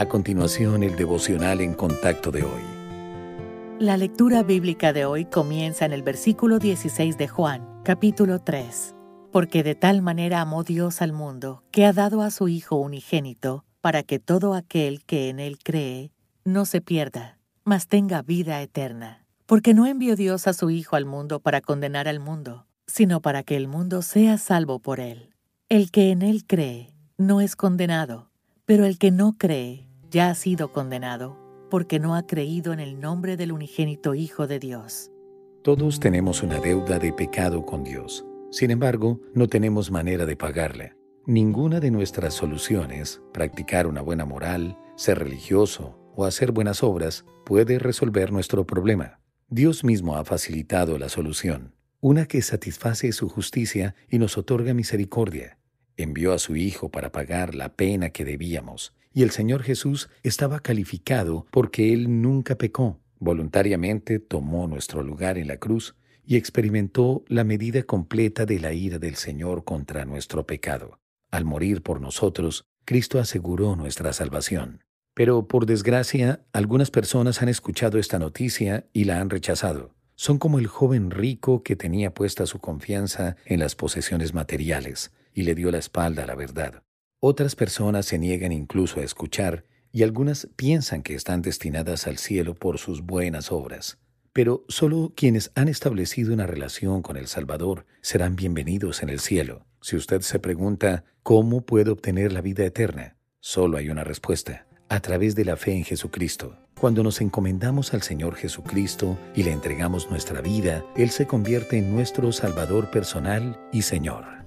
A continuación, el devocional en contacto de hoy. La lectura bíblica de hoy comienza en el versículo 16 de Juan, capítulo 3. Porque de tal manera amó Dios al mundo, que ha dado a su Hijo unigénito, para que todo aquel que en él cree no se pierda, mas tenga vida eterna. Porque no envió Dios a su Hijo al mundo para condenar al mundo, sino para que el mundo sea salvo por él. El que en él cree no es condenado, pero el que no cree ya ha sido condenado porque no ha creído en el nombre del unigénito Hijo de Dios. Todos tenemos una deuda de pecado con Dios. Sin embargo, no tenemos manera de pagarla. Ninguna de nuestras soluciones, practicar una buena moral, ser religioso o hacer buenas obras, puede resolver nuestro problema. Dios mismo ha facilitado la solución, una que satisface su justicia y nos otorga misericordia. Envió a su Hijo para pagar la pena que debíamos y el Señor Jesús estaba calificado porque Él nunca pecó. Voluntariamente tomó nuestro lugar en la cruz y experimentó la medida completa de la ira del Señor contra nuestro pecado. Al morir por nosotros, Cristo aseguró nuestra salvación. Pero, por desgracia, algunas personas han escuchado esta noticia y la han rechazado. Son como el joven rico que tenía puesta su confianza en las posesiones materiales y le dio la espalda a la verdad. Otras personas se niegan incluso a escuchar y algunas piensan que están destinadas al cielo por sus buenas obras. Pero solo quienes han establecido una relación con el Salvador serán bienvenidos en el cielo. Si usted se pregunta, ¿cómo puedo obtener la vida eterna? Solo hay una respuesta, a través de la fe en Jesucristo. Cuando nos encomendamos al Señor Jesucristo y le entregamos nuestra vida, Él se convierte en nuestro Salvador personal y Señor.